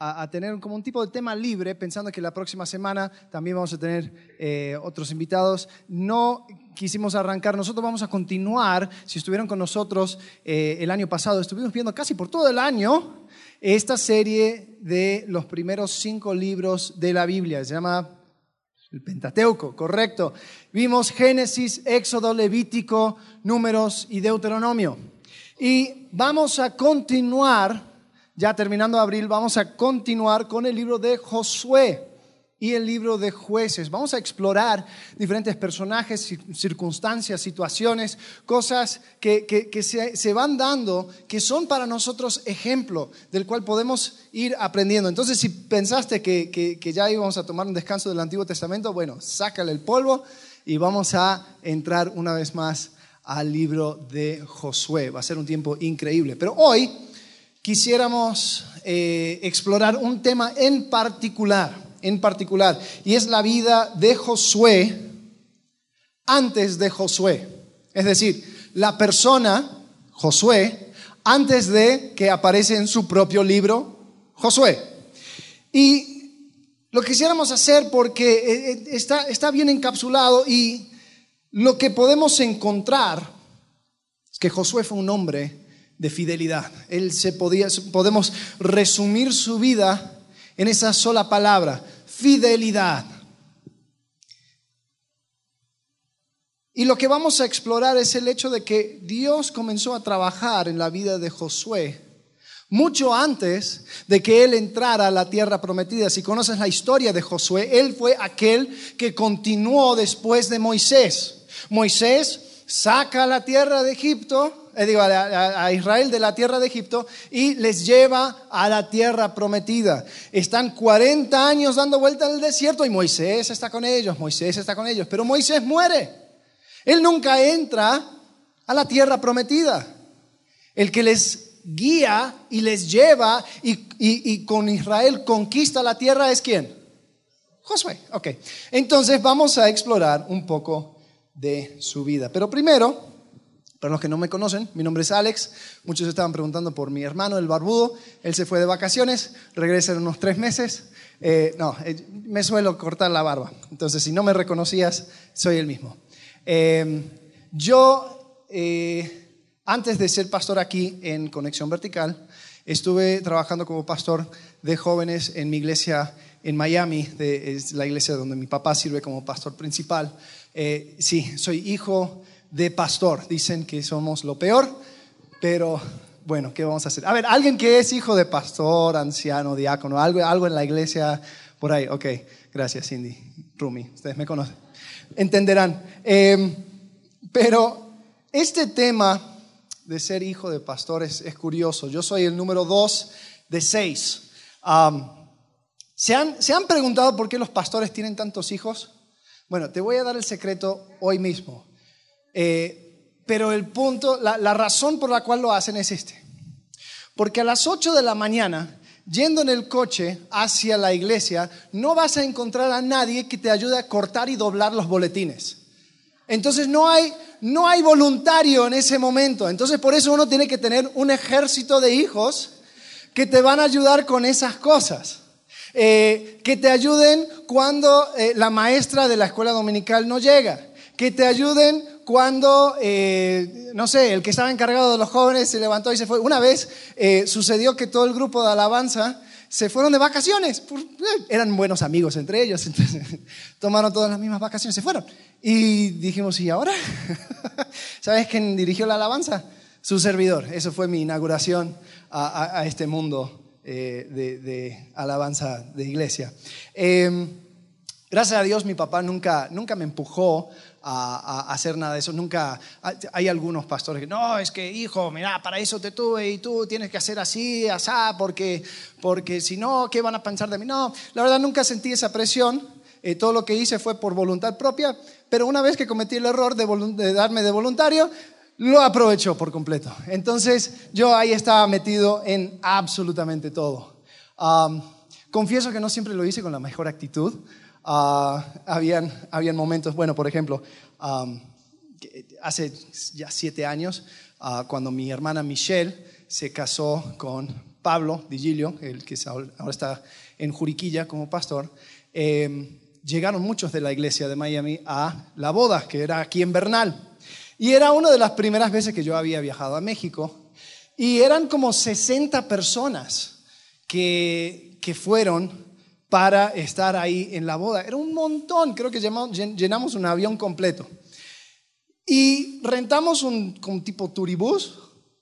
a, tener como un tipo de tema libre, pensando que la próxima semana también vamos a tener eh, otros invitados. No quisimos arrancar, nosotros vamos a continuar, si estuvieron con nosotros eh, el año pasado, estuvimos viendo casi por todo el año esta serie de los primeros cinco libros de la Biblia, se llama el Pentateuco, correcto. Vimos Génesis, Éxodo, Levítico, Números y Deuteronomio. Y vamos a continuar ya terminando abril, vamos a continuar con el libro de Josué y el libro de jueces. Vamos a explorar diferentes personajes, circunstancias, situaciones, cosas que, se, van dando, que son para nosotros ejemplo del cual podemos ir aprendiendo. Entonces, si pensaste que, que ya íbamos a tomar un descanso del Antiguo Testamento, bueno, sácale el polvo y vamos a entrar una vez más al libro de Josué. Va a ser un tiempo increíble. Pero hoy quisiéramos eh, explorar un tema en particular, en particular, y es la vida de Josué antes de Josué. Es decir, la persona, Josué, antes de que aparece en su propio libro, Josué. Y lo quisiéramos hacer porque eh, eh, está, está bien encapsulado y lo que podemos encontrar es que Josué fue un hombre de fidelidad. Él se podía, podemos resumir su vida en esa sola palabra, fidelidad. Y lo que vamos a explorar es el hecho de que Dios comenzó a trabajar en la vida de Josué mucho antes de que él entrara a la tierra prometida. Si conoces la historia de Josué, él fue aquel que continuó después de Moisés. Moisés saca la tierra de Egipto eh, digo, a, Israel de la tierra de Egipto y les lleva a la tierra prometida. Están 40 años dando vuelta en el desierto y Moisés está con ellos, Moisés está con ellos, pero Moisés muere. Él nunca entra a la tierra prometida. El que les guía y les lleva y, y con Israel conquista la tierra es quién? Josué. Ok. Entonces vamos a explorar un poco de su vida. Pero primero, para los que no me conocen, mi nombre es Alex. Muchos estaban preguntando por mi hermano, el barbudo. Él se fue de vacaciones, regresa en unos tres meses. Eh, no, eh, me suelo cortar la barba. Entonces, si no me reconocías, soy el mismo. Eh, yo, antes de ser pastor aquí en Conexión Vertical, estuve trabajando como pastor de jóvenes en mi iglesia en Miami, es la iglesia donde mi papá sirve como pastor principal. sí, soy hijo de pastor. Dicen que somos lo peor, pero bueno, ¿qué vamos a hacer? A ver, alguien que es hijo de pastor, anciano, diácono, algo, algo en la iglesia por ahí. Ok, gracias Cindy, Rumi, ustedes me conocen. Entenderán. Em, pero este tema de ser hijo de pastor es, curioso. Yo soy el número dos de seis. ¿se, han, ¿Se han preguntado por qué los pastores tienen tantos hijos? Bueno, te voy a dar el secreto hoy mismo. Eh, pero el punto, la, razón por la cual lo hacen es este. Porque a las 8 de la mañana, yendo en el coche hacia la iglesia, no vas a encontrar a nadie que te ayude a cortar y doblar los boletines. Entonces no hay, no hay voluntario en ese momento. Entonces por eso uno tiene que tener un ejército de hijos que te van a ayudar con esas cosas. Eh, que te ayuden cuando eh, la maestra de la escuela dominical no llega. Que te ayuden cuando, eh, no sé, el que estaba encargado de los jóvenes se levantó y se fue. Una vez eh, sucedió que todo el grupo de alabanza se fueron de vacaciones. Eh, eran buenos amigos entre ellos, entonces tomaron todas las mismas vacaciones, se fueron. Y dijimos, ¿y ahora? ¿Sabes quién dirigió la alabanza? Su servidor. Eso fue mi inauguración a, este mundo de, de, alabanza de iglesia. Em, gracias a Dios mi papá nunca, nunca me empujó a, hacer nada de eso. Nunca hay algunos pastores que, no, es que hijo, mira, para eso te tuve y tú tienes que hacer así, asá, porque, porque si no, ¿qué van a pensar de mí? No, la verdad nunca sentí esa presión. Eh, todo lo que hice fue por voluntad propia, pero una vez que cometí el error de, darme de voluntario, lo aprovechó por completo. Entonces yo ahí estaba metido en absolutamente todo. confieso que no siempre lo hice con la mejor actitud. Ah, habían, habían momentos, bueno, por ejemplo, hace ya siete años, ah, cuando mi hermana Michelle se casó con Pablo Digilio, el que ahora está en Juriquilla como pastor, eh, llegaron muchos de la iglesia de Miami a la boda, que era aquí en Bernal. Y era una de las primeras veces que yo había viajado a México. Y eran como 60 personas que, que fueron para estar ahí en la boda. Era un montón, creo que llenamos un avión completo. Y rentamos un, tipo turibús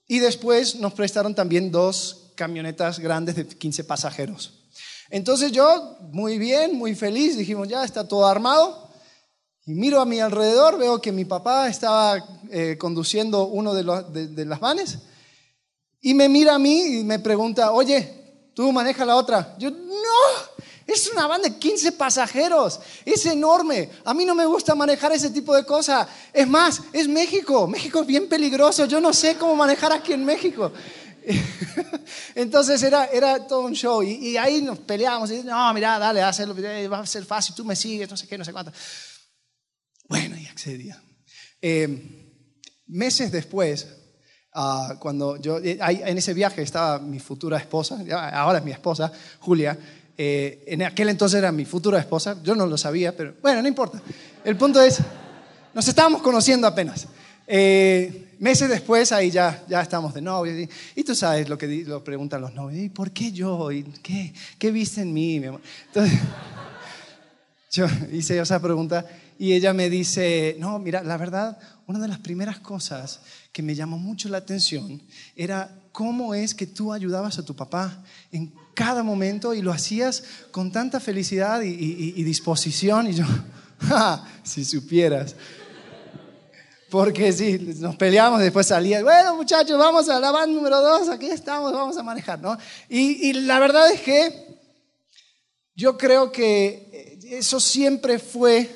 y después nos prestaron también dos camionetas grandes de 15 pasajeros. Entonces yo, muy bien, muy feliz, dijimos, ya está todo armado. Y miro a mi alrededor, veo que mi papá estaba eh, conduciendo uno de, los, de, las vanes y me mira a mí y me pregunta, oye, ¿tú manejas la otra? Yo, no, es una van de 15 pasajeros, es enorme. A mí no me gusta manejar ese tipo de cosas. Es más, es México, México es bien peligroso, yo no sé cómo manejar aquí en México. Entonces era, era todo un show y, ahí nos peleábamos y no, mira, dale, va a ser fácil, tú me sigues, no sé qué, no sé cuánto. Bueno, y accedía. Eh, meses después, uh, cuando yo, eh, en ese viaje estaba mi futura esposa, ahora es mi esposa, Julia, eh, en aquel entonces era mi futura esposa, yo no lo sabía, pero bueno, no importa. El punto es, nos estábamos conociendo apenas. Eh, meses después, ahí ya, ya estamos de novio. Y, tú sabes lo que lo preguntan los novios: ¿y por qué yo? ¿Y qué, ¿Qué viste en mí, mi amor? Entonces, yo hice esa pregunta y ella me dice: No, mira, la verdad, una de las primeras cosas que me llamó mucho la atención era cómo es que tú ayudabas a tu papá en cada momento y lo hacías con tanta felicidad y, y disposición. Y yo, si supieras. Porque sí, nos peleamos, después salía, bueno muchachos, vamos a la van número dos, aquí estamos, vamos a manejar, ¿no? Y, la verdad es que yo creo que eso siempre fue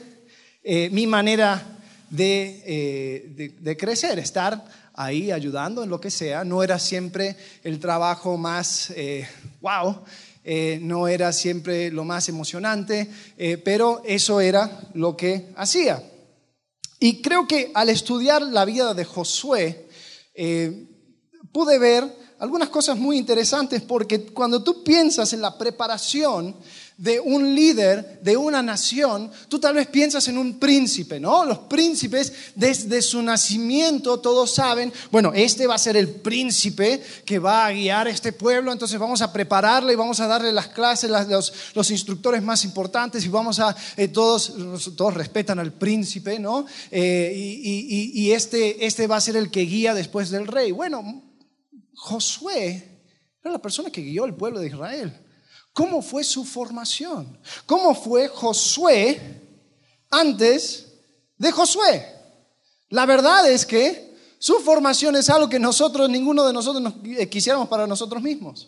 eh, mi manera eh, de, crecer, estar ahí ayudando en lo que sea. No era siempre el trabajo más wow, eh, no era siempre lo más emocionante, pero eso era lo que hacía. Y creo que al estudiar la vida de Josué, eh, pude ver algunas cosas muy interesantes porque cuando tú piensas en la preparación de un líder de una nación, tú tal vez piensas en un príncipe, ¿no? Los príncipes desde su nacimiento todos saben, bueno, este va a ser el príncipe que va a guiar este pueblo, entonces vamos a prepararle y vamos a darle las clases, los, los, instructores más importantes y vamos a, eh, todos, todos respetan al príncipe, ¿no? Eh, y, y este, este va a ser el que guía después del rey. Bueno, Josué era la persona que guió el pueblo de Israel. ¿Cómo fue su formación? ¿Cómo fue Josué antes de Josué? La verdad es que su formación es algo que nosotros, ninguno de nosotros nos, eh, quisiéramos para nosotros mismos.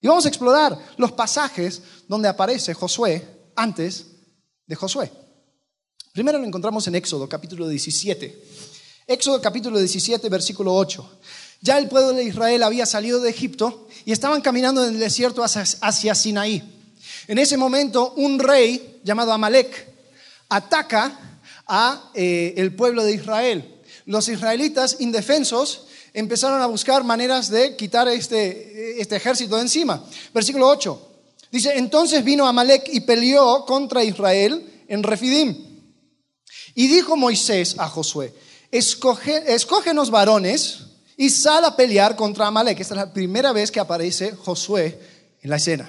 Y vamos a explorar los pasajes donde aparece Josué antes de Josué. Primero lo encontramos en Éxodo capítulo 17. Éxodo capítulo 17, versículo 8. Ya el pueblo de Israel había salido de Egipto y estaban caminando en el desierto hacia, Sinaí. En ese momento un rey llamado Amalek ataca a eh, el pueblo de Israel. Los israelitas indefensos empezaron a buscar maneras de quitar este, este ejército de encima. Versículo 8. Dice, entonces vino Amalek y peleó contra Israel en Refidim. Y dijo Moisés a Josué, escógenos varones y sale a pelear contra Amalek. Esta es la primera vez que aparece Josué en la escena.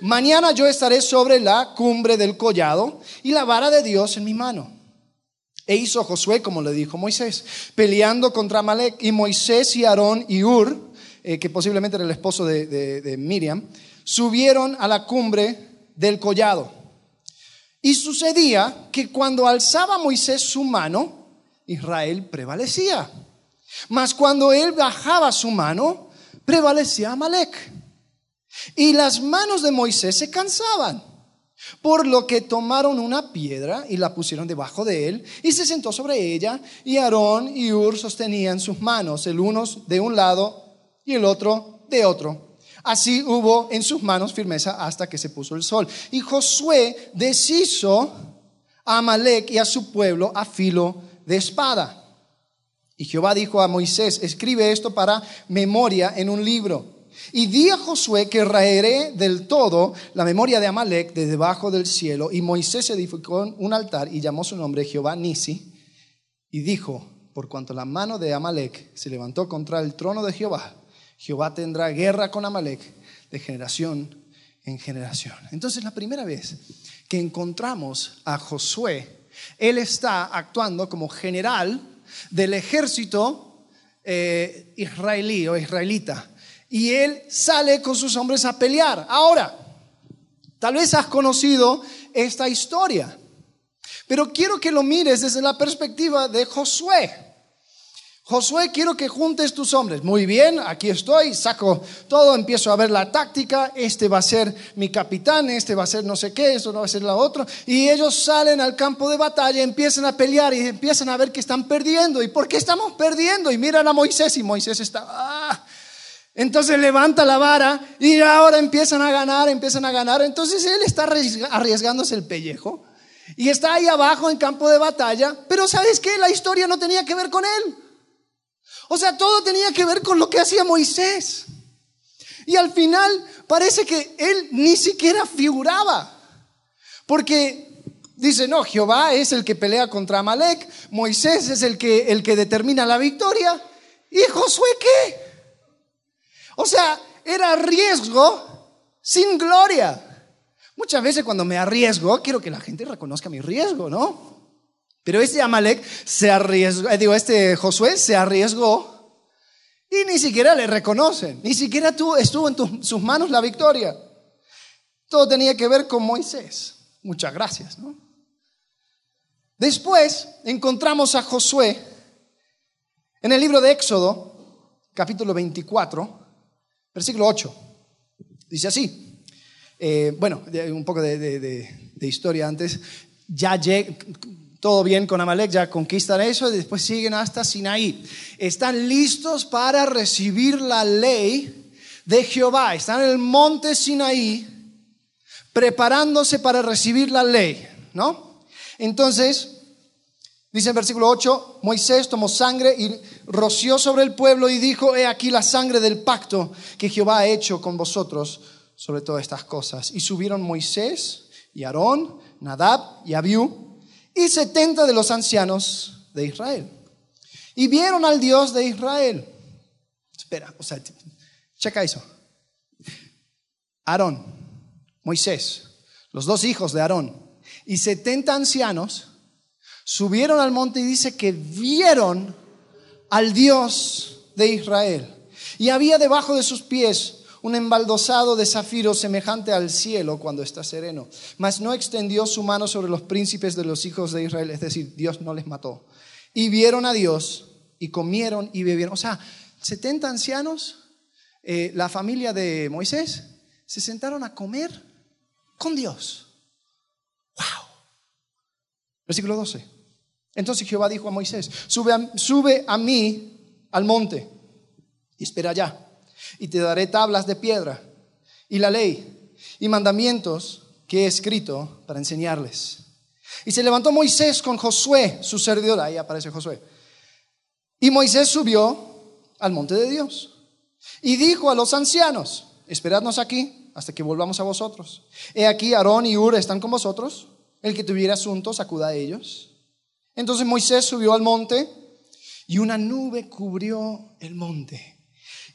Mañana yo estaré sobre la cumbre del collado y la vara de Dios en mi mano. E hizo Josué como le dijo Moisés, peleando contra Amalek. Y Moisés y Aarón y Ur, eh, que posiblemente era el esposo de, de Miriam, subieron a la cumbre del collado. Y sucedía que cuando alzaba Moisés su mano, Israel prevalecía. Mas cuando él bajaba su mano, prevalecía Amalek. Y las manos de Moisés se cansaban. Por lo que tomaron una piedra y la pusieron debajo de él y se sentó sobre ella. Y Aarón y Ur sostenían sus manos, el uno de un lado y el otro de otro. Así hubo en sus manos firmeza hasta que se puso el sol. Y Josué deshizo a Amalek y a su pueblo a filo de espada. Y Jehová dijo a Moisés, escribe esto para memoria en un libro Y di a Josué que raeré del todo la memoria de Amalek de debajo del cielo. Y Moisés edificó un altar y llamó su nombre Jehová Nisi. Y dijo, por cuanto la mano de Amalek se levantó contra el trono de Jehová, Jehová tendrá guerra con Amalek de generación en generación. Entonces la primera vez que encontramos a Josué, él está actuando como general del ejército eh, israelí o israelita. Y él sale con sus hombres a pelear. Ahora, tal vez has conocido esta historia, pero quiero que lo mires desde la perspectiva de Josué. Josué, quiero que juntes tus hombres. Muy bien, aquí estoy, saco todo, empiezo a ver la táctica, este va a ser mi capitán, este va a ser no sé qué, esto no va a ser la otra. Y ellos salen al campo de batalla, empiezan a pelear y empiezan a ver que están perdiendo. ¿Y por qué estamos perdiendo? Y miran a Moisés y Moisés está... Ah". Entonces levanta la vara y ahora empiezan a ganar, empiezan a ganar. Entonces él está arriesgándose el pellejo y está ahí abajo en campo de batalla. Pero ¿sabes qué? La historia no tenía que ver con él. O sea, todo tenía que ver con lo que hacía Moisés. Y al final parece que él ni siquiera figuraba. Porque dice, no, Jehová es el que pelea contra Amalek, Moisés es el que, el que determina la victoria. ¿Y Josué qué? O sea, era riesgo sin gloria. Muchas veces cuando me arriesgo, quiero que la gente reconozca mi riesgo, ¿no? Pero este Amalek se arriesgó, eh, digo, este Josué se arriesgó y ni siquiera le reconocen, ni siquiera estuvo en sus manos la victoria. Todo tenía que ver con Moisés. Muchas gracias. Después encontramos a Josué en el libro de Éxodo, capítulo 24, versículo 8. Dice así. Eh, bueno, un poco de, de historia antes. Ya todo bien con Amalek, ya conquistan eso y después siguen hasta Sinaí. Están listos para recibir la ley de Jehová. Están en el monte Sinaí preparándose para recibir la ley, ¿no? Entonces, dice en versículo 8, Moisés tomó sangre y roció sobre el pueblo y dijo, he aquí la sangre del pacto que Jehová ha hecho con vosotros sobre todas estas cosas. Y subieron Moisés y Aarón, Nadab y Abiú y setenta de los ancianos de Israel. Y vieron al Dios de Israel. Espera, o sea, checa eso. Aarón, Moisés, los dos hijos de Aarón y setenta ancianos subieron al monte y dice que vieron al Dios de Israel. Y había debajo de sus pies un embaldosado de zafiro semejante al cielo cuando está sereno. Mas no extendió su mano sobre los príncipes de los hijos de Israel, es decir, Dios no les mató. Y vieron a Dios y comieron y bebieron. O sea, 70 ancianos, eh, la familia de Moisés, se sentaron a comer con Dios. ¡Wow! Versículo 12. Entonces Jehová dijo a Moisés, sube sube a mí al monte y espera allá y te daré tablas de piedra y la ley y mandamientos que he escrito para enseñarles. Y se levantó Moisés con Josué, su servidor, ahí aparece Josué. Y Moisés subió al monte de Dios y dijo a los ancianos, esperadnos aquí hasta que volvamos a vosotros. He aquí, Aarón y Ur están con vosotros, el que tuviera asuntos, acuda a ellos. Entonces Moisés subió al monte y una nube cubrió el monte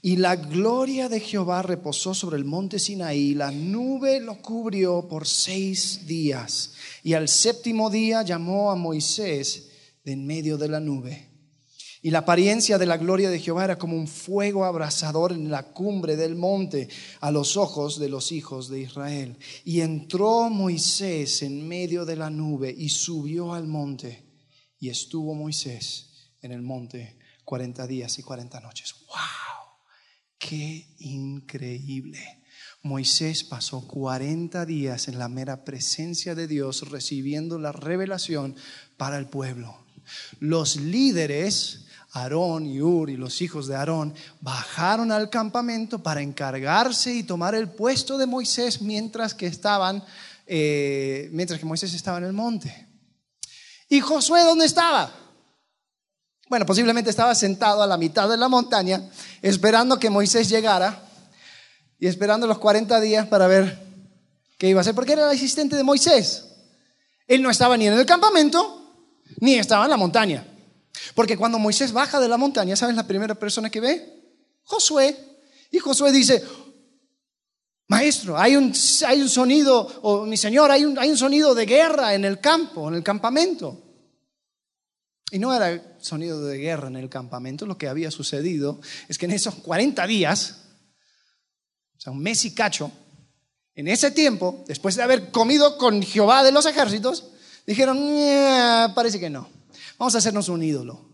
y la gloria de Jehová reposó sobre el monte Sinaí, la nube lo cubrió por seis días. Y al séptimo día llamó a Moisés de en medio de la nube. Y la apariencia de la gloria de Jehová era como un fuego abrasador en la cumbre del monte a los ojos de los hijos de Israel. Y entró Moisés en medio de la nube y subió al monte. Y estuvo Moisés en el monte cuarenta días y cuarenta noches. ¡Wow! Qué increíble. Moisés pasó 40 días en la mera presencia de Dios recibiendo la revelación para el pueblo. Los líderes, Aarón y Ur y los hijos de Aarón, bajaron al campamento para encargarse y tomar el puesto de Moisés mientras que estaban, eh, mientras que Moisés estaba en el monte. ¿Y Josué dónde estaba? Bueno, posiblemente estaba sentado a la mitad de la montaña esperando que Moisés llegara y esperando los 40 días para ver qué iba a hacer, porque era el asistente de Moisés. Él no estaba ni en el campamento, ni estaba en la montaña. Porque cuando Moisés baja de la montaña, ¿sabes la primera persona que ve? Josué. Y Josué dice, maestro, hay un, hay un sonido, o mi señor, hay un, hay un sonido de guerra en el campo, en el campamento. Y no era sonido de guerra en el campamento, lo que había sucedido es que en esos 40 días, o sea, un mes y cacho, en ese tiempo, después de haber comido con Jehová de los ejércitos, dijeron, parece que no, vamos a hacernos un ídolo,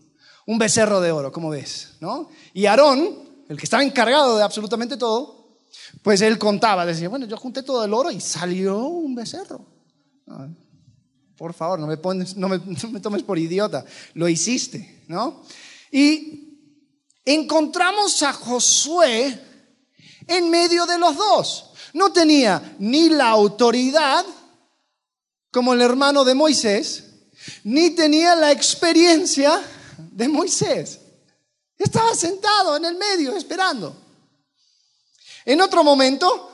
un becerro de oro, como ves, ¿no? Y Aarón, el que estaba encargado de absolutamente todo, pues él contaba, decía, bueno, yo junté todo el oro y salió un becerro. Por favor, no me, pones, no me, tomes por idiota. Lo hiciste, ¿no? Y encontramos a Josué en medio de los dos. No tenía ni la autoridad como el hermano de Moisés, ni tenía la experiencia de Moisés. Estaba sentado en el medio esperando. En otro momento,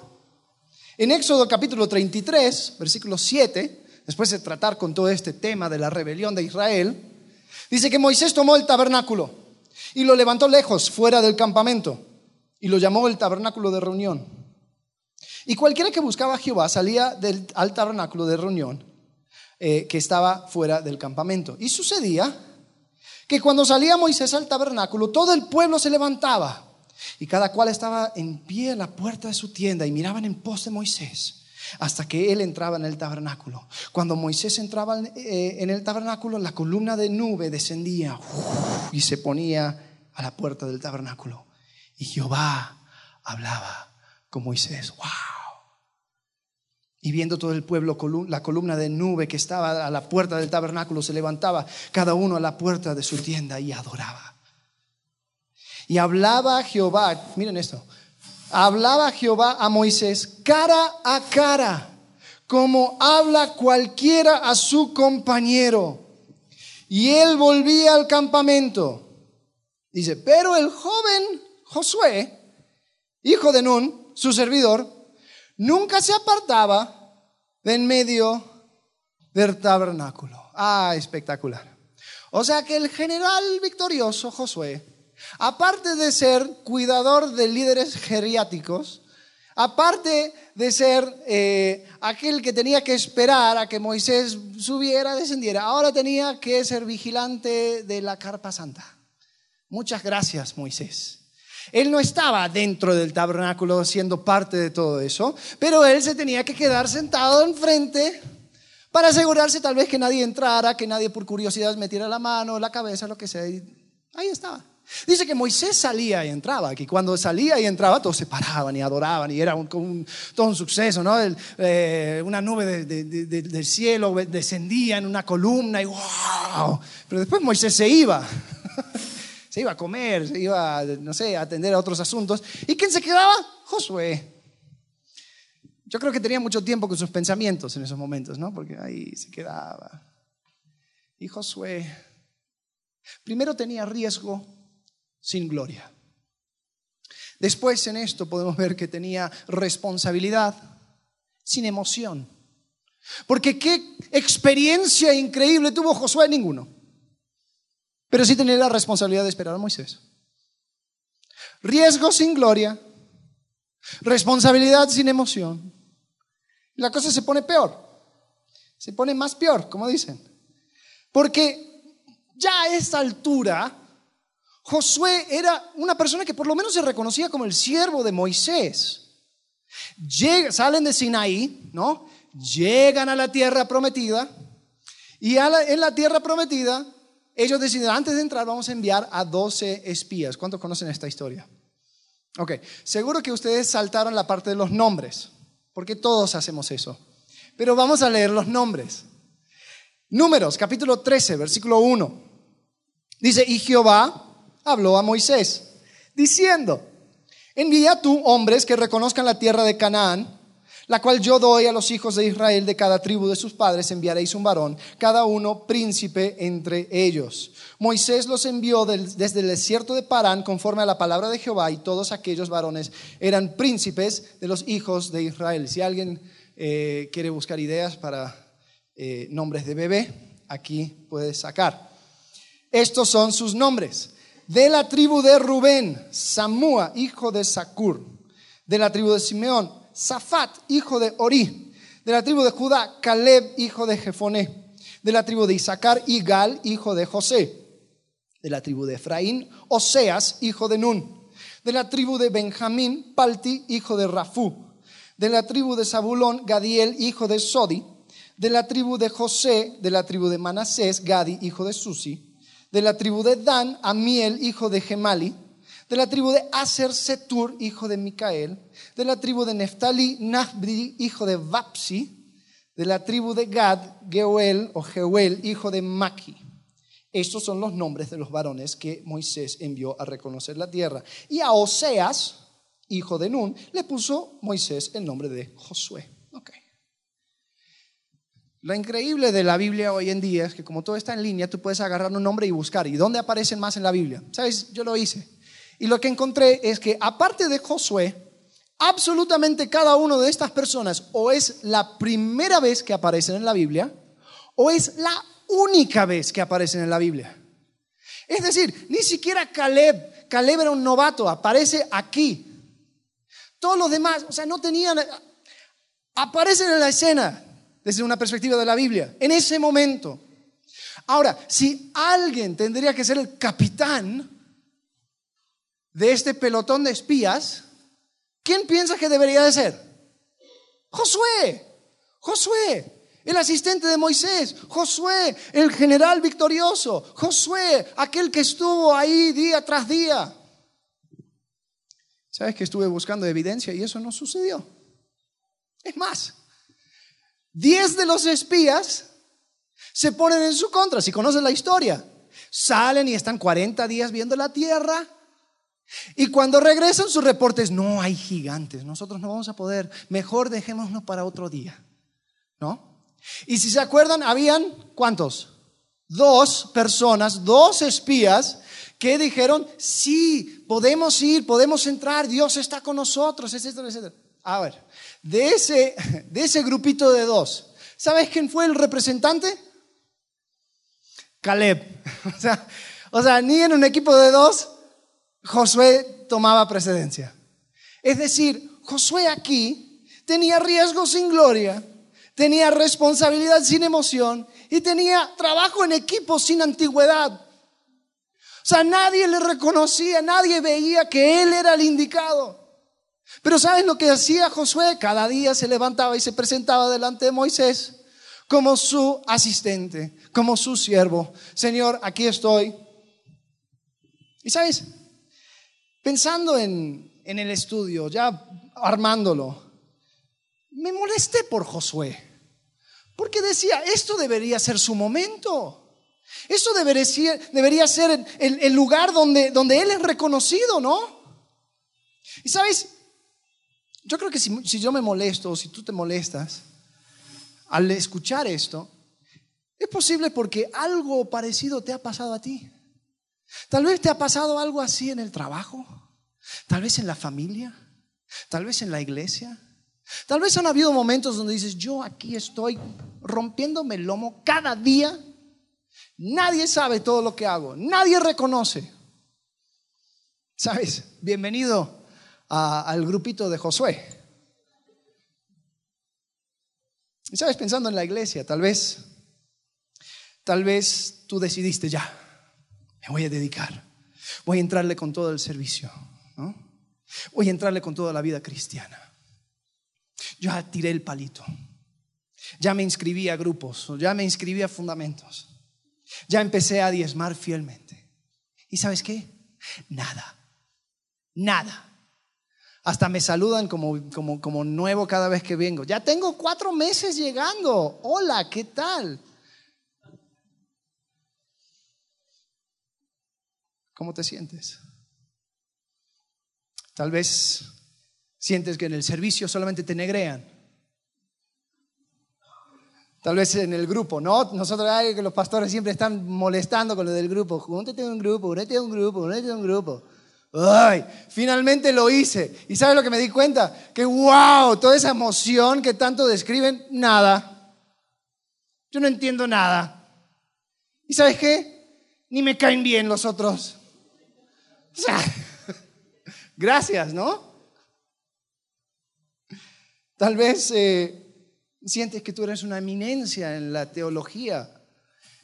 en Éxodo capítulo 33, versículo 7, después de tratar con todo este tema de la rebelión de Israel, dice que Moisés tomó el tabernáculo y lo levantó lejos, fuera del campamento, y lo llamó el tabernáculo de reunión. Y cualquiera que buscaba a Jehová salía del, al tabernáculo de reunión eh, que estaba fuera del campamento. Y sucedía que cuando salía Moisés al tabernáculo, todo el pueblo se levantaba y cada cual estaba en pie en la puerta de su tienda y miraban en pos de Moisés hasta que él entraba en el tabernáculo. Cuando Moisés entraba eh, en el tabernáculo, la columna de nube descendía y se ponía a la puerta del tabernáculo. Y Jehová hablaba con Moisés. ¡Wow! Y viendo todo el pueblo, la columna de nube que estaba a la puerta del tabernáculo se levantaba, cada uno a la puerta de su tienda y adoraba. Y hablaba Jehová, miren esto, hablaba Jehová a Moisés cara a cara, como habla cualquiera a su compañero. Y él volvía al campamento. Dice, pero el joven Josué, hijo de Nun, su servidor, nunca se apartaba de en medio del tabernáculo. Ah, espectacular. O sea que el general victorioso Josué Aparte de ser cuidador de líderes geriáticos, aparte de ser eh, aquel que tenía que esperar a que Moisés subiera, descendiera, ahora tenía que ser vigilante de la carpa santa. Muchas gracias, Moisés. Él no estaba dentro del tabernáculo siendo parte de todo eso, pero él se tenía que quedar sentado enfrente para asegurarse tal vez que nadie entrara, que nadie por curiosidad metiera la mano, la cabeza, lo que sea. ahí estaba. Dice que Moisés salía y entraba, que cuando salía y entraba todos se paraban y adoraban y era un, todo un suceso, ¿no? Eh, una nube del cielo descendía en una columna y wow. Pero después Moisés se iba, se iba a comer, se iba, no sé, a atender a otros asuntos. ¿Y quién se quedaba? Josué. Yo creo que tenía mucho tiempo con sus pensamientos en esos momentos, ¿no? Porque ahí se quedaba. Y Josué, primero tenía riesgo sin gloria. Después en esto podemos ver que tenía responsabilidad sin emoción. Porque qué experiencia increíble tuvo Josué, ninguno. Pero sí tenía la responsabilidad de esperar a Moisés. Riesgo sin gloria, responsabilidad sin emoción. La cosa se pone peor, se pone más peor, como dicen. Porque ya a esta altura Josué era una persona que por lo menos se reconocía como el siervo de Moisés. salen de Sinaí, ¿no? Llegan a la tierra prometida y en la tierra prometida ellos deciden, antes de entrar vamos a enviar a 12 espías. ¿Cuántos conocen esta historia? Ok, seguro que ustedes saltaron la parte de los nombres, porque todos hacemos eso. Pero vamos a leer los nombres. Números, capítulo 13, versículo 1. Dice, y Jehová habló a Moisés, diciendo, envía tú hombres que reconozcan la tierra de Canaán, la cual yo doy a los hijos de Israel de cada tribu de sus padres, enviaréis un varón, cada uno príncipe entre ellos. Moisés los envió desde el desierto de Parán conforme a la palabra de Jehová y todos aquellos varones eran príncipes de los hijos de Israel. Si alguien eh, quiere buscar ideas para eh, nombres de bebé, aquí puede sacar. Estos son sus nombres. De la tribu de Rubén, Samúa, hijo de Sacur. De la tribu de Simeón, Zafat, hijo de Ori. De la tribu de Judá, Caleb, hijo de Jefoné. De la tribu de Isaacar, Igal, hijo de José. De la tribu de Efraín, Oseas, hijo de Nun. De la tribu de Benjamín, Palti, hijo de Rafú. De la tribu de Zabulón, Gadiel, hijo de Sodi. De la tribu de José, de la tribu de Manasés, Gadi, hijo de Susi. De la tribu de Dan, Amiel, hijo de Gemali de la tribu de Aser Setur, hijo de Micael, de la tribu de Neftali, Nahbri, hijo de Vapsi, de la tribu de Gad, Geuel o Geuel, hijo de Maki. Estos son los nombres de los varones que Moisés envió a reconocer la tierra. Y a Oseas, hijo de Nun, le puso Moisés el nombre de Josué. Lo increíble de la Biblia hoy en día es que como todo está en línea, tú puedes agarrar un nombre y buscar. ¿Y dónde aparecen más en la Biblia? ¿Sabes? Yo lo hice. Y lo que encontré es que aparte de Josué, absolutamente cada una de estas personas o es la primera vez que aparecen en la Biblia o es la única vez que aparecen en la Biblia. Es decir, ni siquiera Caleb, Caleb era un novato, aparece aquí. Todos los demás, o sea, no tenían, aparecen en la escena desde una perspectiva de la Biblia, en ese momento. Ahora, si alguien tendría que ser el capitán, de este pelotón de espías, ¿quién piensa que debería de ser? Josué, Josué, el asistente de Moisés, Josué, el general victorioso, Josué, aquel que estuvo ahí día tras día. ¿Sabes que estuve buscando evidencia y eso no sucedió? Es más, diez de los espías se ponen en su contra, si conoces la historia. Salen y están 40 días viendo la tierra y cuando regresan sus reportes, no hay gigantes, nosotros no vamos a poder, mejor dejémonos para otro día. ¿No? Y si se acuerdan, habían cuántos? Dos personas, dos espías que dijeron, sí, podemos ir, podemos entrar, Dios está con nosotros, etcétera, etcétera. A ver, de ese, de ese grupito de dos, ¿sabes quién fue el representante? Caleb. O sea, o sea, ni en un equipo de dos Josué tomaba precedencia. Es decir, Josué aquí tenía riesgo sin gloria, tenía responsabilidad sin emoción y tenía trabajo en equipo sin antigüedad. O sea, nadie le reconocía, nadie veía que él era el indicado. Pero ¿sabes lo que hacía Josué? Cada día se levantaba y se presentaba delante de Moisés como su asistente, como su siervo. Señor, aquí estoy. ¿Y sabes? Pensando en, el estudio, ya armándolo, me molesté por Josué, porque decía, esto debería ser su momento, esto debería, ser el, lugar donde, donde él es reconocido, ¿no? Y sabes, yo creo que si, yo me molesto o si tú te molestas al escuchar esto, es posible porque algo parecido te ha pasado a ti. Tal vez te ha pasado algo así en el trabajo, tal vez en la familia, tal vez en la iglesia. Tal vez han habido momentos donde dices, yo aquí estoy rompiéndome el lomo cada día. Nadie sabe todo lo que hago, nadie reconoce. ¿Sabes? Bienvenido al grupito de Josué. Y sabes, pensando en la iglesia, tal vez, tal vez tú decidiste ya, me voy a dedicar. Voy a entrarle con todo el servicio. Voy a entrarle con toda la vida cristiana. Ya tiré el palito. Ya me inscribí a grupos. Ya me inscribí a fundamentos. Ya empecé a diezmar fielmente. ¿Y sabes qué? Nada. Nada. Hasta me saludan como, como, como nuevo cada vez que vengo. Ya tengo cuatro meses llegando. Hola, ¿qué tal? ¿Cómo te sientes? Tal vez sientes que en el servicio solamente te negrean. Tal vez en el grupo, ¿no? Nosotros que los pastores siempre están molestando con lo del grupo. En un grupo, únete a un grupo, únete a un grupo. Ay, finalmente lo hice. ¿Y sabes lo que me di cuenta? Que wow, toda esa emoción que tanto describen, nada. Yo no entiendo nada. ¿Y sabes qué? Ni me caen bien los otros. O sea, gracias, ¿no? Tal vez eh, sientes que tú eres una eminencia en la teología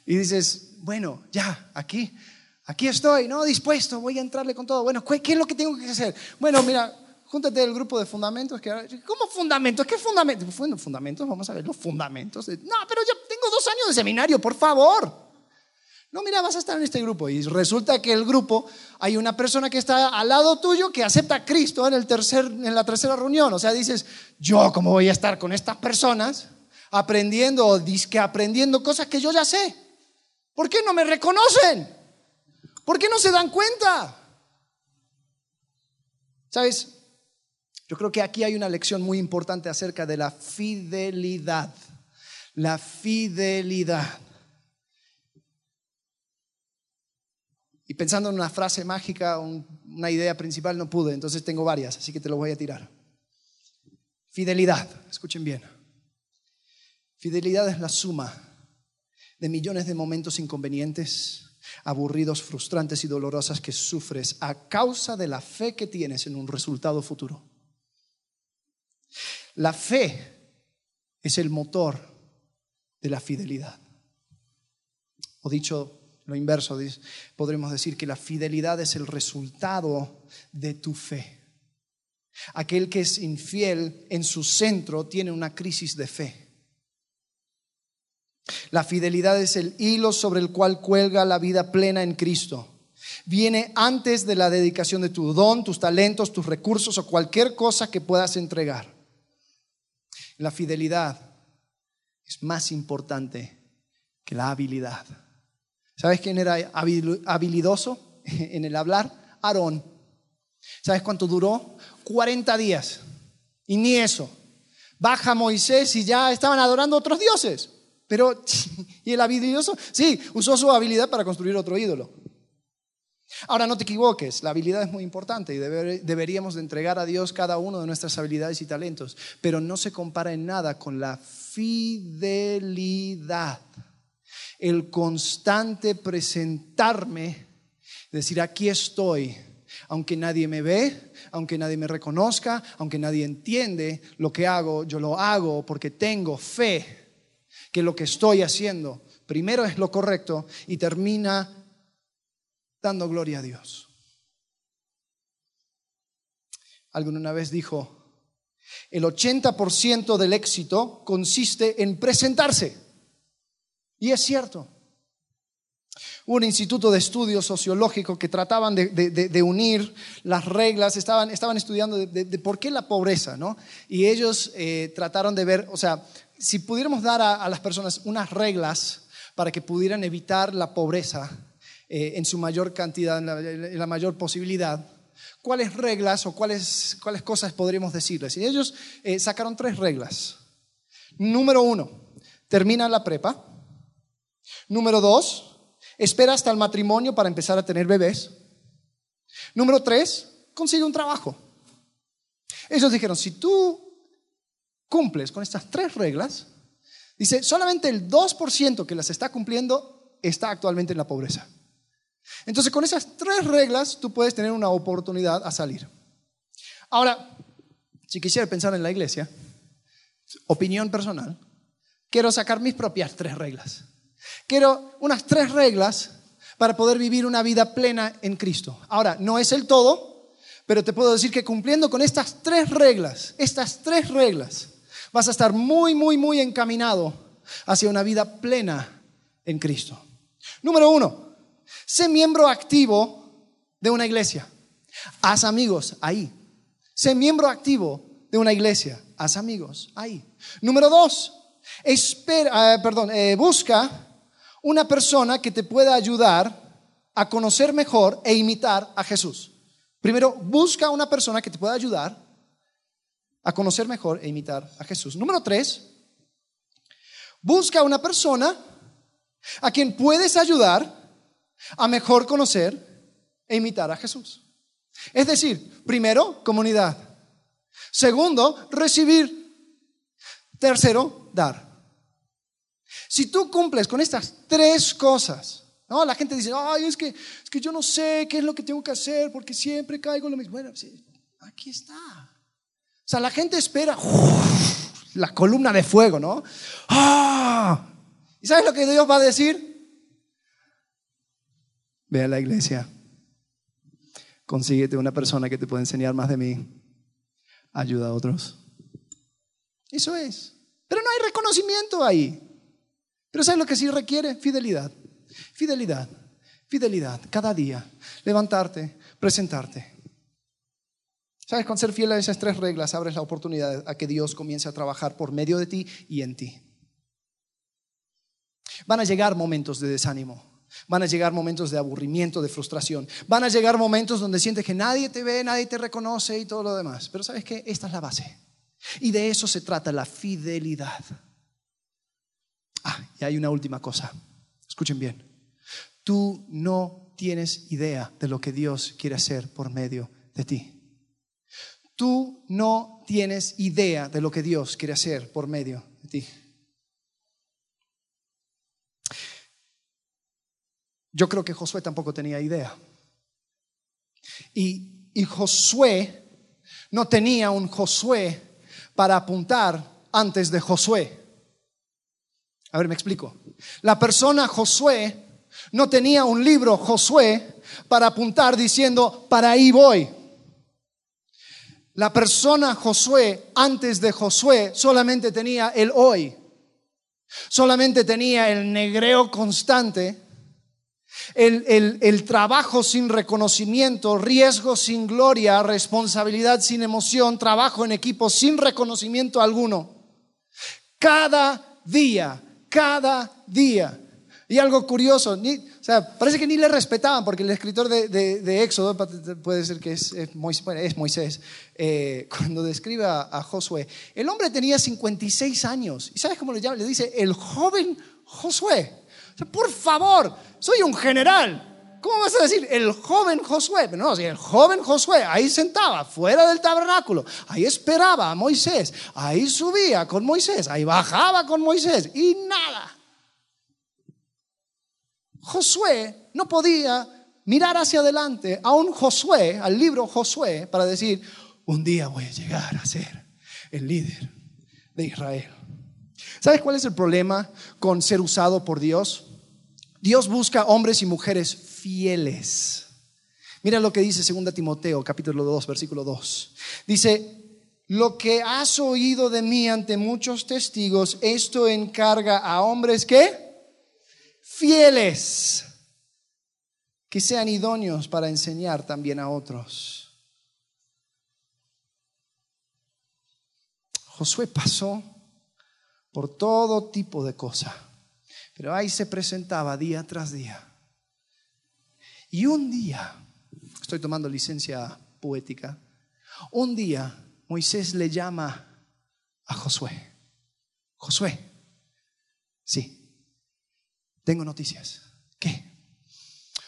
y dices, bueno, ya, aquí, aquí estoy, ¿no? Dispuesto, voy a entrarle con todo. Bueno, ¿qué es lo que tengo que hacer? Bueno, mira, júntate del grupo de fundamentos. Que, ¿Cómo fundamentos? ¿Qué fundamentos? fundamentos, vamos a ver los fundamentos. No, pero yo tengo dos años de seminario, por favor. No, mira, vas a estar en este grupo. Y resulta que el grupo, hay una persona que está al lado tuyo que acepta a Cristo en, el tercer, en la tercera reunión. O sea, dices, yo cómo voy a estar con estas personas aprendiendo o disque aprendiendo cosas que yo ya sé. ¿Por qué no me reconocen? ¿Por qué no se dan cuenta? ¿Sabes? Yo creo que aquí hay una lección muy importante acerca de la fidelidad. La fidelidad. Y pensando en una frase mágica, una idea principal, no pude, entonces tengo varias, así que te lo voy a tirar. Fidelidad, escuchen bien. Fidelidad es la suma de millones de momentos inconvenientes, aburridos, frustrantes y dolorosas que sufres a causa de la fe que tienes en un resultado futuro. La fe es el motor de la fidelidad. O dicho lo inverso, podremos decir que la fidelidad es el resultado de tu fe. Aquel que es infiel en su centro tiene una crisis de fe. La fidelidad es el hilo sobre el cual cuelga la vida plena en Cristo. Viene antes de la dedicación de tu don, tus talentos, tus recursos o cualquier cosa que puedas entregar. La fidelidad es más importante que la habilidad. ¿Sabes quién era habilidoso en el hablar? Aarón. ¿Sabes cuánto duró? 40 días. Y ni eso. Baja Moisés y ya estaban adorando otros dioses. Pero, ¿y el habilidoso? Sí, usó su habilidad para construir otro ídolo. Ahora no te equivoques, la habilidad es muy importante y deberíamos de entregar a Dios cada uno de nuestras habilidades y talentos, pero no se compara en nada con la fidelidad el constante presentarme, decir, aquí estoy, aunque nadie me ve, aunque nadie me reconozca, aunque nadie entiende lo que hago, yo lo hago porque tengo fe que lo que estoy haciendo primero es lo correcto y termina dando gloria a Dios. Alguien una vez dijo, el 80% del éxito consiste en presentarse. Y es cierto. Hubo un instituto de estudio sociológico que trataban de, unir las reglas, estaban, estaban estudiando de, por qué la pobreza, ¿no? Y ellos eh, trataron de ver, o sea, si pudiéramos dar a, las personas unas reglas para que pudieran evitar la pobreza eh, en su mayor cantidad, en la, mayor posibilidad, ¿cuáles reglas o cuáles, cuáles cosas podríamos decirles? Y ellos eh, sacaron tres reglas. Número uno, termina la prepa. Número dos, espera hasta el matrimonio para empezar a tener bebés. Número tres, consigue un trabajo. Ellos dijeron, si tú cumples con estas tres reglas, dice, solamente el 2% que las está cumpliendo está actualmente en la pobreza. Entonces, con esas tres reglas, tú puedes tener una oportunidad a salir. Ahora, si quisiera pensar en la iglesia, opinión personal, quiero sacar mis propias tres reglas. Quiero unas tres reglas para poder vivir una vida plena en Cristo. Ahora, no es el todo, pero te puedo decir que cumpliendo con estas tres reglas, estas tres reglas, vas a estar muy, muy, muy encaminado hacia una vida plena en Cristo. Número uno, sé miembro activo de una iglesia. Haz amigos ahí. Sé miembro activo de una iglesia. Haz amigos ahí. Número dos, espera, eh, perdón, eh, busca una persona que te pueda ayudar a conocer mejor e imitar a Jesús. Primero, busca una persona que te pueda ayudar a conocer mejor e imitar a Jesús. Número tres, Busca una persona a quien puedes ayudar a mejor conocer e imitar a Jesús. Es decir, primero, comunidad. Segundo, recibir. Tercero, dar. Si tú cumples con estas tres cosas, ¿no? La gente dice, ay, es que, es que yo no sé qué es lo que tengo que hacer porque siempre caigo en lo mismo. Bueno, aquí está. O sea, la gente espera la columna de fuego, ¿no? ¡Ah! ¿Y sabes lo que Dios va a decir? Ve a la iglesia. Consíguete una persona que te pueda enseñar más de mí. Ayuda a otros. Eso es. Pero no hay reconocimiento ahí. Pero ¿sabes lo que sí requiere? Fidelidad. Fidelidad. Fidelidad. Cada día. Levantarte, presentarte. ¿Sabes? Con ser fiel a esas tres reglas abres la oportunidad a que Dios comience a trabajar por medio de ti y en ti. Van a llegar momentos de desánimo. Van a llegar momentos de aburrimiento, de frustración. Van a llegar momentos donde sientes que nadie te ve, nadie te reconoce y todo lo demás. Pero sabes que esta es la base. Y de eso se trata la fidelidad. Ah, y hay una última cosa. Escuchen bien. Tú no tienes idea de lo que Dios quiere hacer por medio de ti. Tú no tienes idea de lo que Dios quiere hacer por medio de ti. Yo creo que Josué tampoco tenía idea. Y, y Josué no tenía un Josué para apuntar antes de Josué. A ver, me explico. La persona Josué no tenía un libro Josué para apuntar diciendo, para ahí voy. La persona Josué antes de Josué solamente tenía el hoy. Solamente tenía el negreo constante el, trabajo sin reconocimiento, riesgo sin gloria, responsabilidad sin emoción, trabajo en equipo sin reconocimiento alguno. Cada día, cada día. Y algo curioso, o sea, parece que ni le respetaban, porque el escritor de, Éxodo, puede ser que es, Moisés, eh, cuando describe a, Josué, el hombre tenía 56 años. ¿Y sabes cómo le llama? Le dice, el joven Josué. por favor, soy un general. ¿Cómo vas a decir el joven Josué? No, el joven Josué ahí sentaba fuera del tabernáculo, ahí esperaba a Moisés, ahí subía con Moisés, ahí bajaba con Moisés y nada. Josué no podía mirar hacia adelante a un Josué, al libro Josué, para decir, un día voy a llegar a ser el líder de Israel. ¿Sabes cuál es el problema con ser usado por Dios? Dios busca hombres y mujeres fieles. Mira lo que dice 2 Timoteo, capítulo 2, versículo 2. Dice, lo que has oído de mí ante muchos testigos, esto encarga a hombres que fieles, que sean idóneos para enseñar también a otros. Josué pasó por todo tipo de cosas pero ahí se presentaba día tras día. Y un día, estoy tomando licencia poética, un día Moisés le llama a Josué. Josué, sí, tengo noticias. ¿Qué?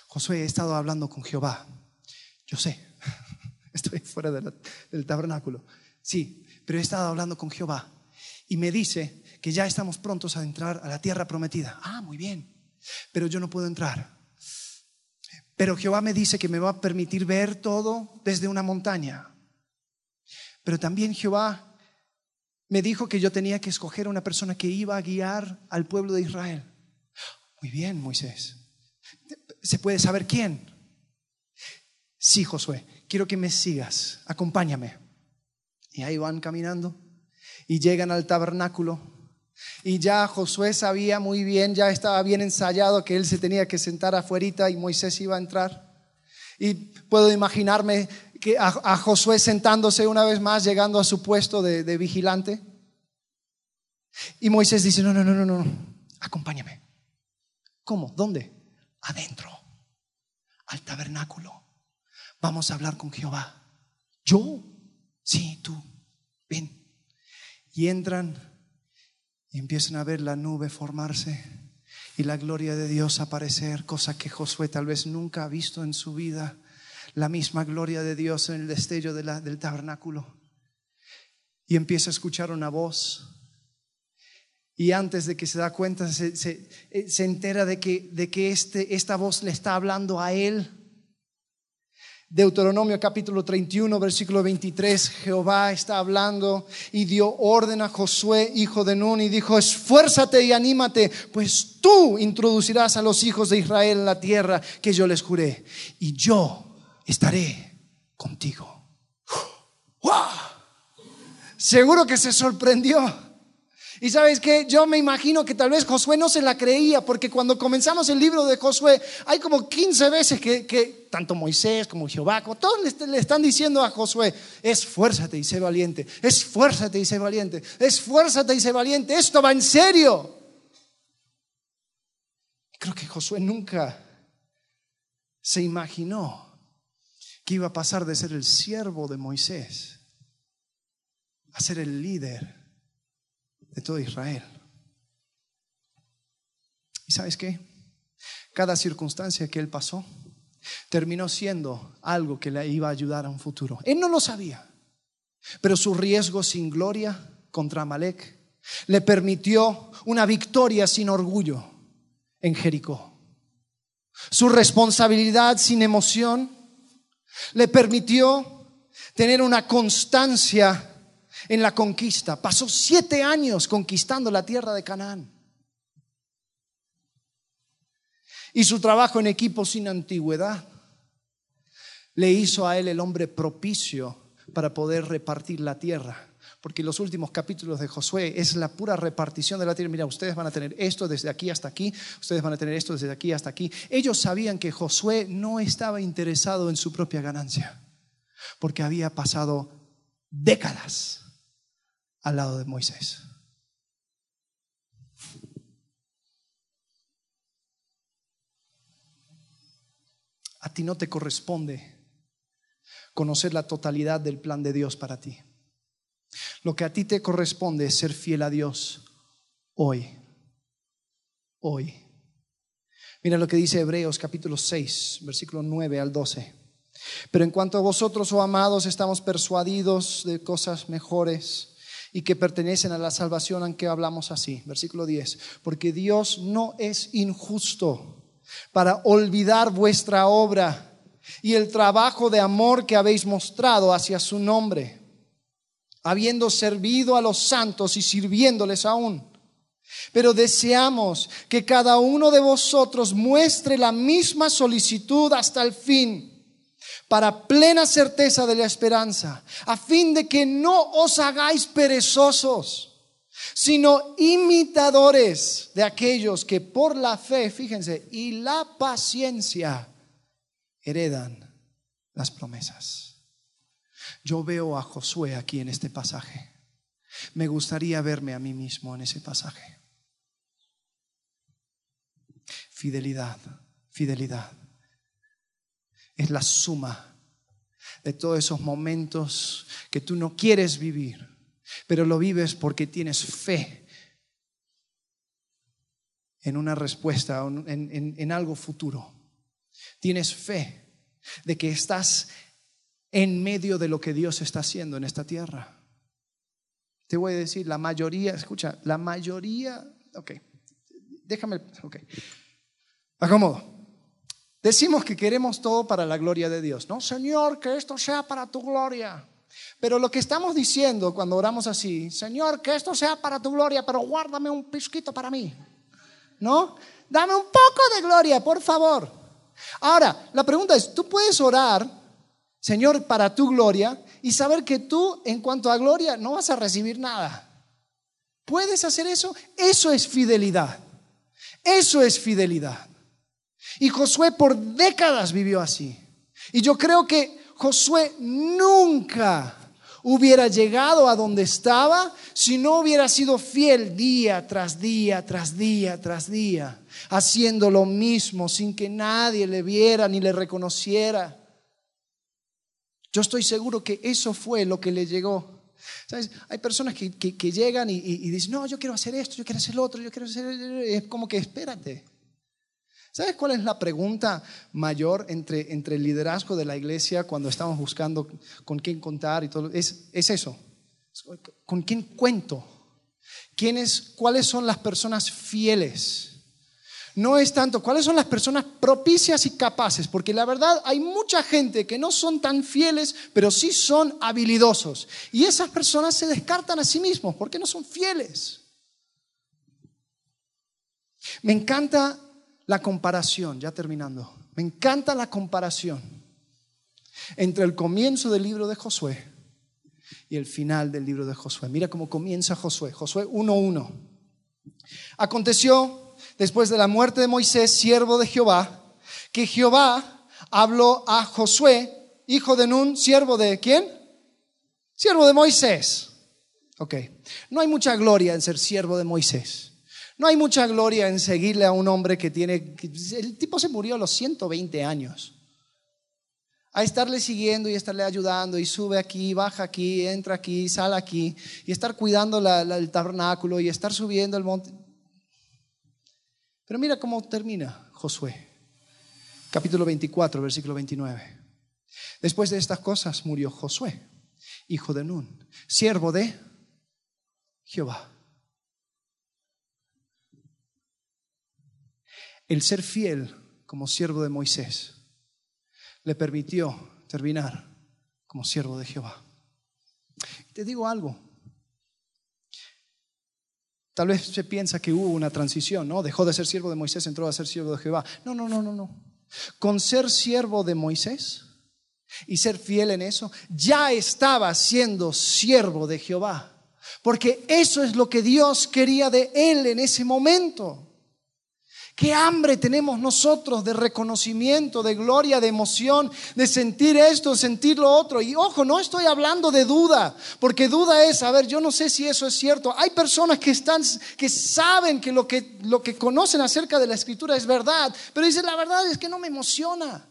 Josué, he estado hablando con Jehová. Yo sé, estoy fuera del tabernáculo. Sí, pero he estado hablando con Jehová. Y me dice que ya estamos prontos a entrar a la tierra prometida. Ah, muy bien, pero yo no puedo entrar. Pero Jehová me dice que me va a permitir ver todo desde una montaña. Pero también Jehová me dijo que yo tenía que escoger una persona que iba a guiar al pueblo de Israel. Muy bien, Moisés. ¿Se puede saber quién? Sí, Josué, quiero que me sigas, acompáñame. Y ahí van caminando y llegan al tabernáculo y ya Josué sabía muy bien, ya estaba bien ensayado que él se tenía que sentar afuera y Moisés iba a entrar. Y puedo imaginarme que a, Josué sentándose una vez más, llegando a su puesto de, de vigilante. Y Moisés dice, no, no, no, no, no, acompáñame. ¿Cómo? ¿Dónde? Adentro, al tabernáculo. Vamos a hablar con Jehová. ¿Yo? Sí, tú. Ven. Y entran Y empiezan a ver la nube formarse y la gloria de Dios aparecer, cosa que Josué tal vez nunca ha visto en su vida. La misma gloria de Dios en el destello del tabernáculo. Y empieza a escuchar una voz. Y antes de que se da cuenta, se, se, eh, entera de que, de que este, esta voz le está hablando a él Deuteronomio capítulo 31, versículo 23, Jehová está hablando y dio orden a Josué, hijo de Nun, y dijo, esfuérzate y anímate, pues tú introducirás a los hijos de Israel en la tierra que yo les juré, y yo estaré contigo. ¡Wow! Seguro que se sorprendió. Y sabes que yo me imagino que tal vez Josué no se la creía, porque cuando comenzamos el libro de Josué, hay como 15 veces que, tanto Moisés como Jehová, todos le, están diciendo a Josué, esfuérzate y sé valiente, esfuérzate y sé valiente, esfuérzate y sé valiente, esto va en serio. Creo que Josué nunca se imaginó que iba a pasar de ser el siervo de Moisés a ser el líder de todo Israel. ¿Y sabes qué? Cada circunstancia que él pasó terminó siendo algo que le iba a ayudar a un futuro. Él no lo sabía, pero su riesgo sin gloria contra Amalek le permitió una victoria sin orgullo en Jericó. Su responsabilidad sin emoción le permitió tener una constancia en la conquista. Pasó siete años conquistando la tierra de Canaán. Y su trabajo en equipo sin antigüedad le hizo a él el hombre propicio para poder repartir la tierra. Porque los últimos capítulos de Josué es la pura repartición de la tierra. Mira, ustedes van a tener esto desde aquí hasta aquí, ustedes van a tener esto desde aquí hasta aquí. Ellos sabían que Josué no estaba interesado en su propia ganancia, porque había pasado décadas al lado de Moisés. A ti no te corresponde conocer la totalidad del plan de Dios para ti. Lo que a ti te corresponde es ser fiel a Dios hoy. Hoy. Mira lo que dice Hebreos capítulo 6, versículo 9 al 12. Pero en cuanto a vosotros, oh amados, estamos persuadidos de cosas mejores y que pertenecen a la salvación, aunque hablamos así. Versículo 10. Porque Dios no es injusto para olvidar vuestra obra y el trabajo de amor que habéis mostrado hacia su nombre, habiendo servido a los santos y sirviéndoles aún. Pero deseamos que cada uno de vosotros muestre la misma solicitud hasta el fin para plena certeza de la esperanza, a fin de que no os hagáis perezosos, sino imitadores de aquellos que por la fe, fíjense, y la paciencia heredan las promesas. Yo veo a Josué aquí en este pasaje. Me gustaría verme a mí mismo en ese pasaje. Fidelidad, fidelidad es la suma de todos esos momentos que tú no quieres vivir, pero lo vives porque tienes fe en una respuesta, en, en algo futuro. Tienes fe de que estás en medio de lo que Dios está haciendo en esta tierra. Te voy a decir, la mayoría, escucha, la mayoría, ok, déjame, ok, acomodo. Decimos que queremos todo para la gloria de Dios, ¿no? Señor, que esto sea para tu gloria. Pero lo que estamos diciendo cuando oramos así, Señor, que esto sea para tu gloria, pero guárdame un pisquito para mí, ¿no? Dame un poco de gloria, por favor. Ahora, la pregunta es, ¿tú puedes orar, Señor, para tu gloria y saber que tú, en cuanto a gloria, no vas a recibir nada? ¿Puedes hacer eso? Eso es fidelidad. Eso es fidelidad. Y Josué por décadas vivió así. Y yo creo que Josué nunca hubiera llegado a donde estaba si no hubiera sido fiel día tras día, tras día, tras día, haciendo lo mismo sin que nadie le viera ni le reconociera. Yo estoy seguro que eso fue lo que le llegó. Hay personas que, que, llegan y, y, dicen, no, yo quiero hacer esto, yo quiero hacer lo otro, yo quiero hacer... Es como que espérate. ¿Sabes cuál es la pregunta mayor entre, entre el liderazgo de la iglesia cuando estamos buscando con quién contar y todo? Es, es eso. ¿Con quién cuento? ¿Quiénes, ¿Cuáles son las personas fieles? No es tanto cuáles son las personas propicias y capaces, porque la verdad hay mucha gente que no son tan fieles, pero sí son habilidosos. Y esas personas se descartan a sí mismos porque no son fieles. Me encanta la comparación, ya terminando, me encanta la comparación entre el comienzo del libro de Josué y el final del libro de Josué. Mira cómo comienza Josué, Josué 1.1. Aconteció después de la muerte de Moisés, siervo de Jehová, que Jehová habló a Josué, hijo de Nun, siervo de quién? Siervo de Moisés. Ok, no hay mucha gloria en ser siervo de Moisés. No hay mucha gloria en seguirle a un hombre que tiene, el tipo se murió a los 120 años. A estarle siguiendo y estarle ayudando y sube aquí, baja aquí, entra aquí, sale aquí y estar cuidando el tabernáculo y estar subiendo el monte. Pero mira cómo termina Josué, capítulo 24, versículo 29. Después de estas cosas murió Josué, hijo de Nun, siervo de Jehová. El ser fiel como siervo de Moisés le permitió terminar como siervo de Jehová. Te digo algo. Tal vez se piensa que hubo una transición, ¿no? Dejó de ser siervo de Moisés, entró a ser siervo de Jehová. No, no, no, no, no. Con ser siervo de Moisés y ser fiel en eso, ya estaba siendo siervo de Jehová. Porque eso es lo que Dios quería de él en ese momento. Qué hambre tenemos nosotros de reconocimiento, de gloria, de emoción, de sentir esto, sentir lo otro. Y ojo, no estoy hablando de duda, porque duda es, a ver, yo no sé si eso es cierto. Hay personas que están que saben que lo que lo que conocen acerca de la escritura es verdad, pero dicen, la verdad es que no me emociona.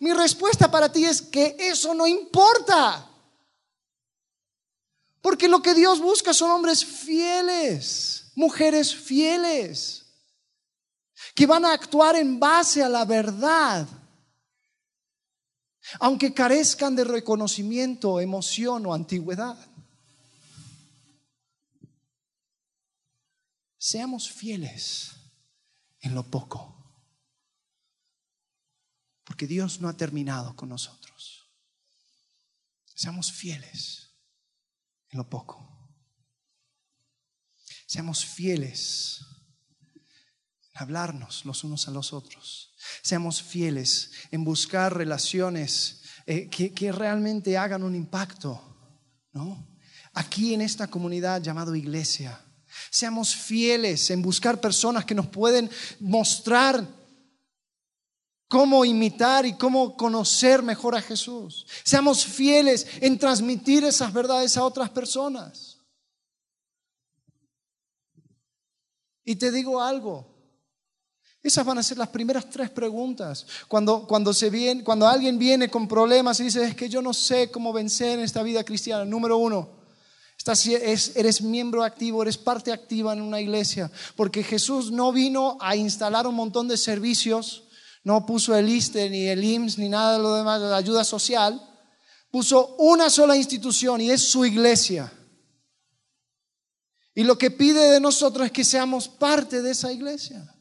Mi respuesta para ti es que eso no importa. Porque lo que Dios busca son hombres fieles, mujeres fieles que van a actuar en base a la verdad, aunque carezcan de reconocimiento, emoción o antigüedad. Seamos fieles en lo poco, porque Dios no ha terminado con nosotros. Seamos fieles en lo poco. Seamos fieles hablarnos los unos a los otros. Seamos fieles en buscar relaciones eh, que, realmente hagan un impacto, ¿no? Aquí en esta comunidad llamado iglesia. Seamos fieles en buscar personas que nos pueden mostrar cómo imitar y cómo conocer mejor a Jesús. Seamos fieles en transmitir esas verdades a otras personas. Y te digo algo, esas van a ser las primeras tres preguntas. Cuando, cuando, se viene, cuando alguien viene con problemas y dice, es que yo no sé cómo vencer en esta vida cristiana. Número uno, estás, eres miembro activo, eres parte activa en una iglesia. Porque Jesús no vino a instalar un montón de servicios, no puso el ISTE, ni el IMSS, ni nada de lo demás, de la ayuda social. Puso una sola institución y es su iglesia. Y lo que pide de nosotros es que seamos parte de esa iglesia.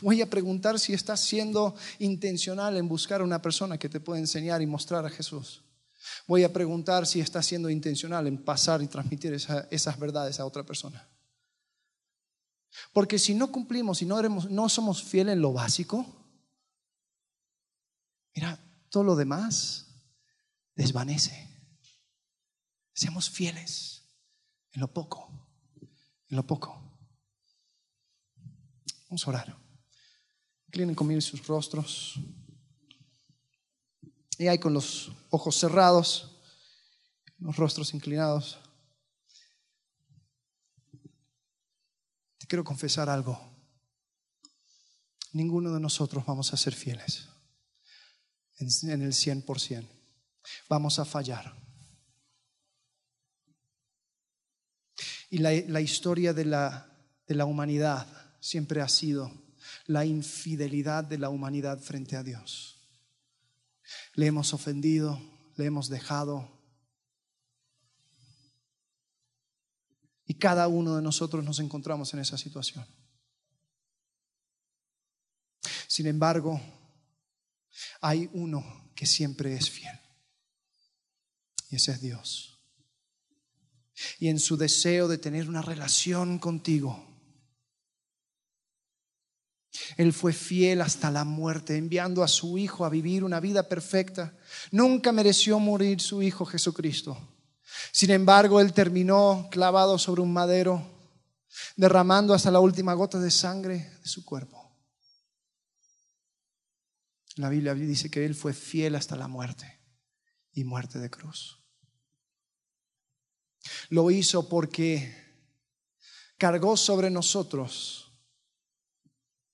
Voy a preguntar si estás siendo intencional en buscar a una persona que te pueda enseñar y mostrar a Jesús. Voy a preguntar si estás siendo intencional en pasar y transmitir esas verdades a otra persona. Porque si no cumplimos y no, no somos fieles en lo básico, mira, todo lo demás desvanece. Seamos fieles en lo poco, en lo poco. Vamos a orar. Inclinen conmigo sus rostros. Y ahí con los ojos cerrados, los rostros inclinados. Te quiero confesar algo. Ninguno de nosotros vamos a ser fieles en el 100%. vamos a fallar. Y la, la historia de la, de la humanidad siempre ha sido la infidelidad de la humanidad frente a Dios. Le hemos ofendido, le hemos dejado. Y cada uno de nosotros nos encontramos en esa situación. Sin embargo, hay uno que siempre es fiel. Y ese es Dios. Y en su deseo de tener una relación contigo, Él fue fiel hasta la muerte, enviando a su Hijo a vivir una vida perfecta. Nunca mereció morir su Hijo Jesucristo. Sin embargo, Él terminó clavado sobre un madero, derramando hasta la última gota de sangre de su cuerpo. La Biblia dice que Él fue fiel hasta la muerte y muerte de cruz. Lo hizo porque cargó sobre nosotros,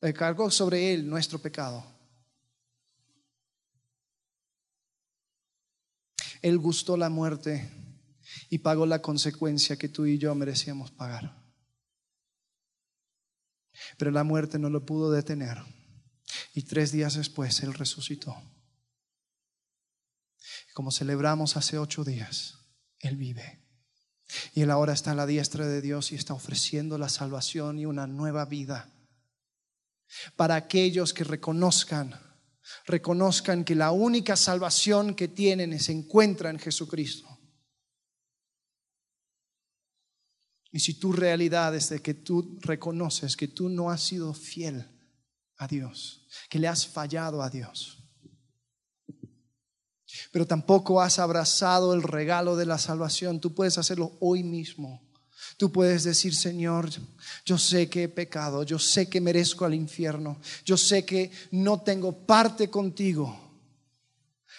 eh, cargó sobre Él nuestro pecado. Él gustó la muerte y pagó la consecuencia que tú y yo merecíamos pagar. Pero la muerte no lo pudo detener. Y tres días después Él resucitó. Como celebramos hace ocho días, Él vive. Y Él ahora está a la diestra de Dios y está ofreciendo la salvación y una nueva vida para aquellos que reconozcan, reconozcan que la única salvación que tienen se encuentra en Jesucristo. Y si tu realidad es de que tú reconoces que tú no has sido fiel a Dios, que le has fallado a Dios. Pero tampoco has abrazado el regalo de la salvación. Tú puedes hacerlo hoy mismo. Tú puedes decir, Señor, yo sé que he pecado, yo sé que merezco al infierno, yo sé que no tengo parte contigo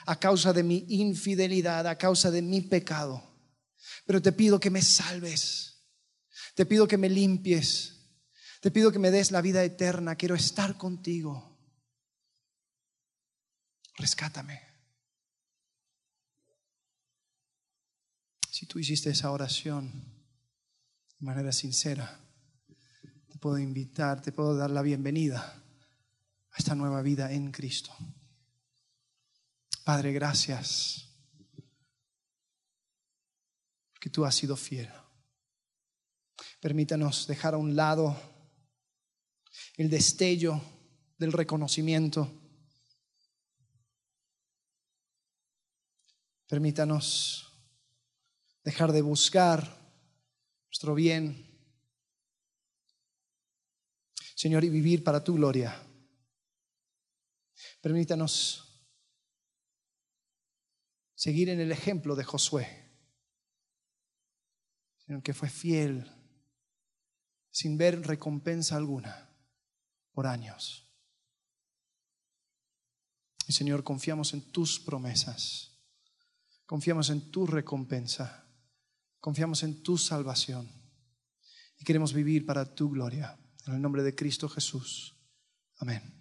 a causa de mi infidelidad, a causa de mi pecado. Pero te pido que me salves, te pido que me limpies, te pido que me des la vida eterna, quiero estar contigo. Rescátame. Si tú hiciste esa oración de manera sincera, te puedo invitar, te puedo dar la bienvenida a esta nueva vida en Cristo. Padre, gracias, porque tú has sido fiel. Permítanos dejar a un lado el destello del reconocimiento. Permítanos dejar de buscar nuestro bien, Señor, y vivir para tu gloria. Permítanos seguir en el ejemplo de Josué, Señor, que fue fiel sin ver recompensa alguna por años. Y Señor, confiamos en tus promesas, confiamos en tu recompensa, confiamos en tu salvación y queremos vivir para tu gloria. En el nombre de Cristo Jesús. Amén.